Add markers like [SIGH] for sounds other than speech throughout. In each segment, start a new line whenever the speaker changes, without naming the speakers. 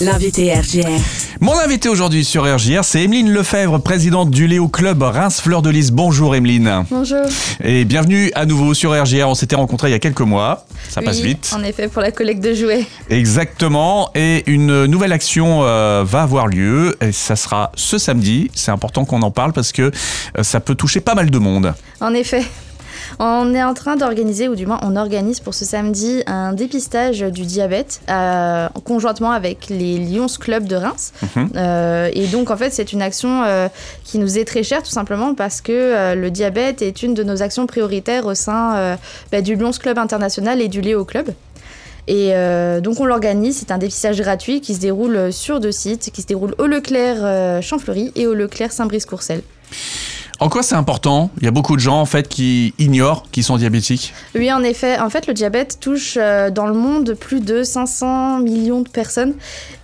L'invité RGR.
Mon invité aujourd'hui sur RGR, c'est Emeline Lefebvre, présidente du Léo Club Reims Fleur de Lys. Bonjour Emeline.
Bonjour.
Et bienvenue à nouveau sur RGR. On s'était rencontrés il y a quelques mois. Ça passe vite.
En effet, pour la collecte de jouets.
Exactement. Et une nouvelle action euh, va avoir lieu. Et ça sera ce samedi. C'est important qu'on en parle parce que euh, ça peut toucher pas mal de monde.
En effet. On est en train d'organiser, ou du moins on organise pour ce samedi, un dépistage du diabète euh, conjointement avec les Lions Club de Reims.
Mhm.
Euh, et donc en fait c'est une action euh, qui nous est très chère tout simplement parce que le diabète est une de nos actions prioritaires au sein bah, du Lions Club International et du Léo Club. Et euh, donc on l'organise, c'est un dépistage gratuit qui se déroule sur deux sites, qui se déroule au Leclerc euh, Champfleury et au Leclerc Saint-Brice-Courcelles.
En quoi c'est important? Il y a beaucoup de gens en fait qui ignorent qu'ils sont diabétiques.
Oui, en effet. En fait, le diabète touche euh, dans le monde plus de 500 millions de personnes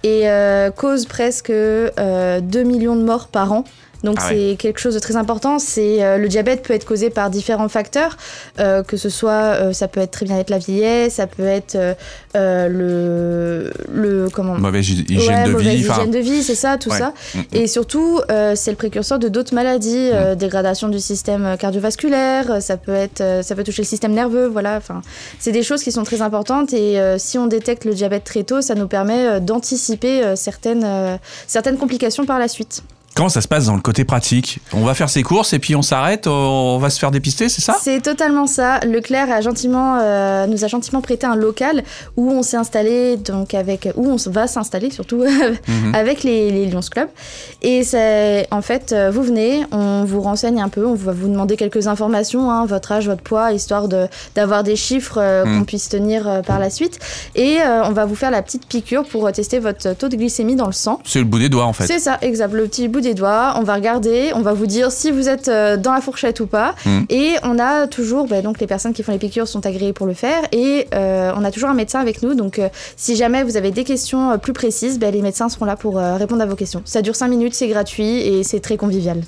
et euh, cause presque euh, 2 millions de morts par an. Donc
Ah
c'est quelque chose de très important. C'est euh, le diabète peut être causé par différents facteurs, euh, que ce soit euh, ça peut être très bien être la vieillesse, ça peut être euh, le le comment
Mauvaise hy- hygiène
Ouais,
de
mauvaise
vie.
hygiène de vie, c'est ça, tout
Ouais.
ça.
Mm, mm.
Et surtout, c'est le précurseur de d'autres maladies,
Mm.
dégradation du système cardiovasculaire, ça peut être, ça peut toucher le système nerveux, voilà. Enfin, c'est des choses qui sont très importantes et si on détecte le diabète très tôt, ça nous permet d'anticiper certaines, certaines complications par la suite.
Comment ça se passe dans le côté pratique? On va faire ses courses et puis on s'arrête, on va se faire dépister, c'est ça?
C'est totalement ça. Leclerc a gentiment, euh, nous a gentiment prêté un local où on s'est installé, donc avec, où on va s'installer surtout [LAUGHS]
Mhm.
avec les, les Lions Club. Et c'est en fait, euh, vous venez, on vous renseigne un peu, on va vous demander quelques informations, hein, votre âge, votre poids, histoire de d'avoir des chiffres euh,
Mm.
qu'on puisse tenir euh, par la suite. Et on va vous faire la petite piqûre pour tester votre taux de glycémie dans le sang.
C'est le bout des doigts en fait.
C'est ça, exact. Le petit bout des doigts. On va regarder, on va vous dire si vous êtes euh, dans la fourchette ou pas.
Mm.
Et on a toujours, bah, donc les personnes qui font les piqûres sont agréées pour le faire. Et euh, on a toujours un médecin avec nous. Donc euh, si jamais vous avez des questions plus précises, bah, les médecins seront là pour euh, répondre à vos questions. Ça dure 5 minutes, c'est gratuit et c'est très convivial.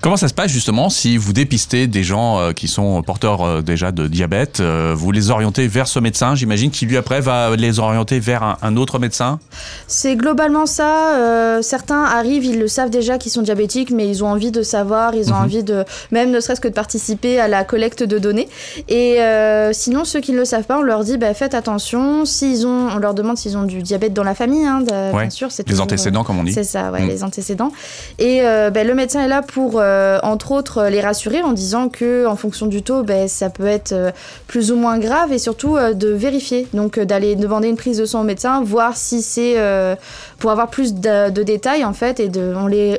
Comment ça se passe justement si vous dépistez des gens qui sont porteurs déjà de diabète Vous les orientez vers ce médecin, j'imagine, qui lui après va les orienter vers un, un autre médecin?
C'est globalement ça. certains arrivent, ils le savent déjà qu'ils sont diabétiques, mais ils ont envie de savoir, ils ont
Mhm.
envie de, même ne serait-ce que de participer à la collecte de données. Et euh, sinon, ceux qui ne le savent pas, on leur dit bah, faites attention. S'ils ont, on leur demande s'ils ont du diabète dans la famille, hein, de-
Ouais,
bien sûr. c'est
Les
toujours,
antécédents, comme on dit.
c'est ça, ouais,
Mm.
les antécédents. Et euh, ben, le médecin est là pour, euh, entre autres, les rassurer en disant que, en fonction du taux, ben, ça peut être plus ou moins grave et surtout de vérifier. Donc, d'aller demander une prise de sang au médecin, voir si c'est pour avoir plus de, de détails en fait. Et de, on les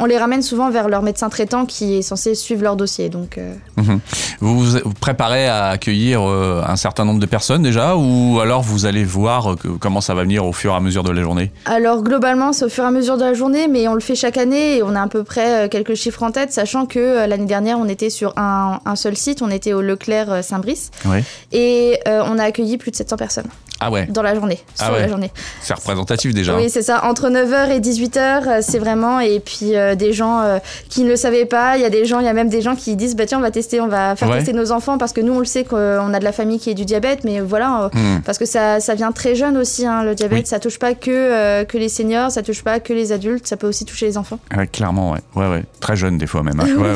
on les ramène souvent vers leur médecin traitant qui est censé suivre leur dossier. Donc, euh,
Mhm. Vous vous préparez à accueillir euh, un certain nombre de personnes déjà ou alors vous allez voir euh, que- comment ça va venir au fur et à mesure de la journée?
Alors globalement, c'est au fur et à mesure de la journée, mais on le fait chaque année et on a à peu près quelques chiffres en tête, sachant que euh, l'année dernière, on était sur un, un seul site, on était au Leclerc Saint-Brice,
Oui.
et on a accueilli plus de 700 personnes
Ah ouais,
dans la journée,
Ah ouais.
journée.
c'est représentatif déjà.
Oui, c'est ça, entre 9h et 18h, euh, c'est vraiment, et puis euh, des gens euh, qui ne le savaient pas, il y a des gens, il y a même des gens qui disent, bah tiens, on va tester, on va faire
Ouais.
tester nos enfants, parce que nous, on le sait qu'on a de la famille qui est du diabète, mais voilà, euh,
Mhm.
parce que ça, ça vient très jeune aussi, hein, le diabète.
Oui.
Ça touche pas que, euh, que les seniors, ça touche pas que les adultes, ça peut aussi toucher les enfants.
Ouais, clairement, ouais. ouais, ouais. Très jeune des fois même. hein. [LAUGHS]
Oui,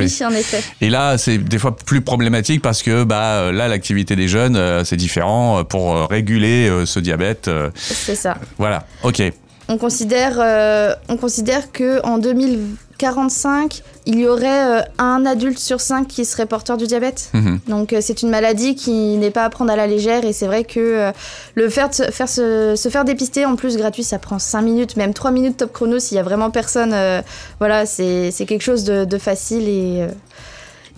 oui, [LAUGHS] en effet.
Et là, c'est des fois plus problématique parce que bah, là, l'activité des jeunes, c'est différent pour réguler ce diabète.
C'est ça.
voilà, ok.
On considère, euh, on considère que en 2045, il y aurait euh, un adulte sur cinq qui serait porteur du diabète.
Mhm.
Donc euh, c'est une maladie qui n'est pas à prendre à la légère et c'est vrai que euh, le faire, se, faire se, se faire dépister en plus gratuit, ça prend 5 minutes, même 3 minutes top chrono s'il y a vraiment personne. euh, voilà, c'est c'est quelque chose de, de facile et, euh,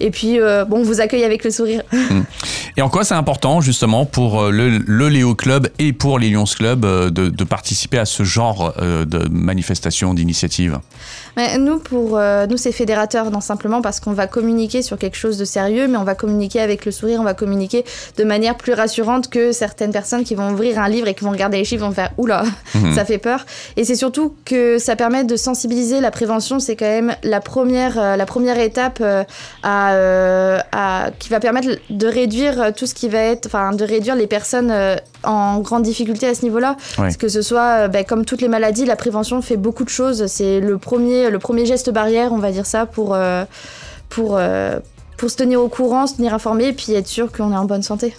et puis euh, bon, on vous accueille avec le sourire. [LAUGHS]
Et en quoi c'est important justement pour euh, le, le Léo Club et pour les Lions Club euh, de, de participer à ce genre euh, de manifestation, d'initiative?
Nous, pour nous, c'est fédérateur, non simplement parce qu'on va communiquer sur quelque chose de sérieux, mais on va communiquer avec le sourire, on va communiquer de manière plus rassurante que certaines personnes qui vont ouvrir un livre et qui vont regarder les chiffres vont faire oula,
Mhm. [LAUGHS]
ça fait peur. Et c'est surtout que ça permet de sensibiliser. La prévention, c'est quand même la première, la première étape à à, qui va permettre de réduire tout ce qui va être, enfin, de réduire les personnes en grande difficulté à ce niveau-là. Parce que ce soit, ben, comme toutes les maladies, la prévention fait beaucoup de choses. C'est le premier, le premier geste barrière, on va dire ça, pour, pour, pour se tenir au courant, se tenir informé et puis être sûr qu'on est en bonne santé.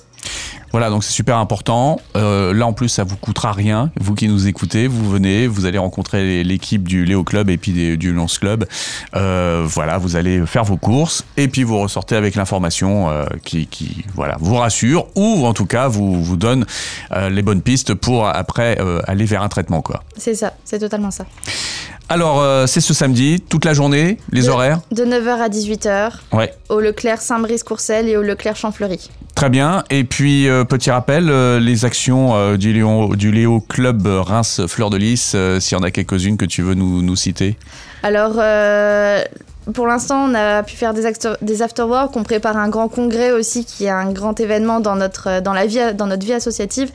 Voilà, donc c'est super important. Euh, là, en plus, ça vous coûtera rien. Vous qui nous écoutez, vous venez, vous allez rencontrer l'équipe du Léo Club et puis du Lance Club. Euh, voilà, vous allez faire vos courses et puis vous ressortez avec l'information euh, qui, qui, voilà, vous rassure ou en tout cas vous vous donne les bonnes pistes pour après aller vers un traitement, quoi.
C'est ça, c'est totalement ça.
Alors, c'est ce samedi, toute la journée, les horaires?
De 9h à 18h.
Ouais.
Au Leclerc Saint-Brice-Courcelles et au Leclerc Champfleury.
Très bien. Et puis, euh, petit rappel, euh, les actions euh, du, Léo, du Léo Club Reims Fleur de Lys, s'il y en a quelques-unes que tu veux nous, nous citer.
Alors, pour l'instant, on a pu faire des, des afterworks. On prépare un grand congrès aussi, qui est un grand événement dans notre, dans la vie, dans notre vie associative.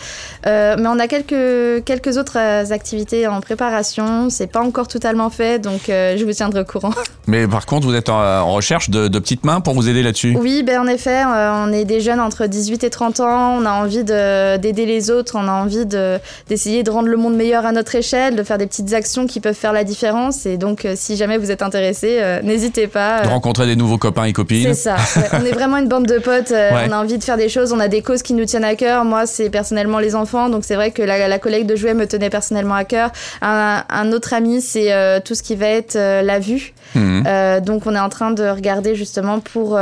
Euh, mais on a quelques, quelques autres euh, activités en préparation. C'est pas encore totalement fait, donc euh, je vous tiendrai au courant. [LAUGHS]
Mais par contre, vous êtes en, recherche de, petites mains pour vous aider là-dessus?
Oui, ben en effet, on est des jeunes entre 18 et 30 ans. On a envie d'aider les autres. On a envie d'essayer de, rendre le monde meilleur à notre échelle, de faire des petites actions qui peuvent faire la différence. Et donc, si jamais vous êtes intéressé, n'hésitez n'hésitez pas.
De rencontrer des nouveaux copains et copines.
C'est ça. on est vraiment une bande de potes. Euh, on a envie de faire des choses. On a des causes qui nous tiennent à cœur. Moi, c'est personnellement les enfants. Donc, c'est vrai que la, collègue de jouets me tenait personnellement à cœur. Un, autre ami, c'est euh, tout ce qui va être euh, la vue. Mhm. donc, on est en train de regarder justement pour,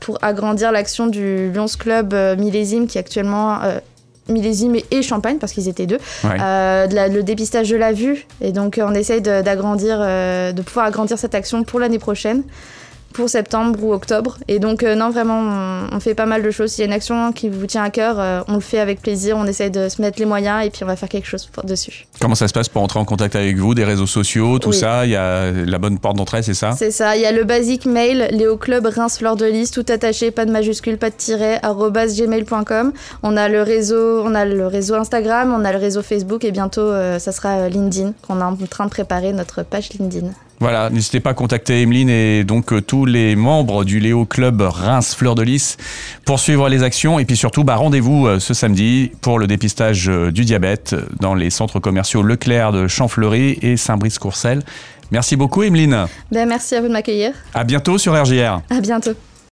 pour agrandir l'action du Lions Club Millésime qui actuellement millésime et champagne parce qu'ils étaient deux. Euh, le dépistage de la vue. Et donc on essaye d'agrandir, euh, de pouvoir agrandir cette action pour l'année prochaine pour septembre ou octobre. Et donc, euh, non, vraiment, on, fait pas mal de choses. S'il y a une action qui vous tient à cœur, euh, on le fait avec plaisir. On essaye de se mettre les moyens et puis on va faire quelque chose dessus.
Comment ça se passe pour entrer en contact avec vous Des réseaux sociaux, tout ça? Il y a la bonne porte d'entrée, c'est ça?
C'est ça. Il y a le basique mail, Léo Club Reims Fleur de Lys, tout attaché, pas de majuscule, pas de tiret, gmail.com. On a le réseau, on a le réseau Instagram, on a le réseau Facebook et bientôt, euh, ça sera LinkedIn, qu'on est en train de préparer notre page LinkedIn.
Voilà, n'hésitez pas à contacter Emeline et donc euh, tous les membres du Léo Club Reims Fleur de Lys pour suivre les actions. Et puis surtout, bah, rendez-vous euh, ce samedi pour le dépistage euh, du diabète dans les centres commerciaux Leclerc de Champfleury et Saint-Brice-Courcelles. Merci beaucoup, Emeline.
Ben, merci à vous de m'accueillir.
À bientôt sur RGR.
À bientôt.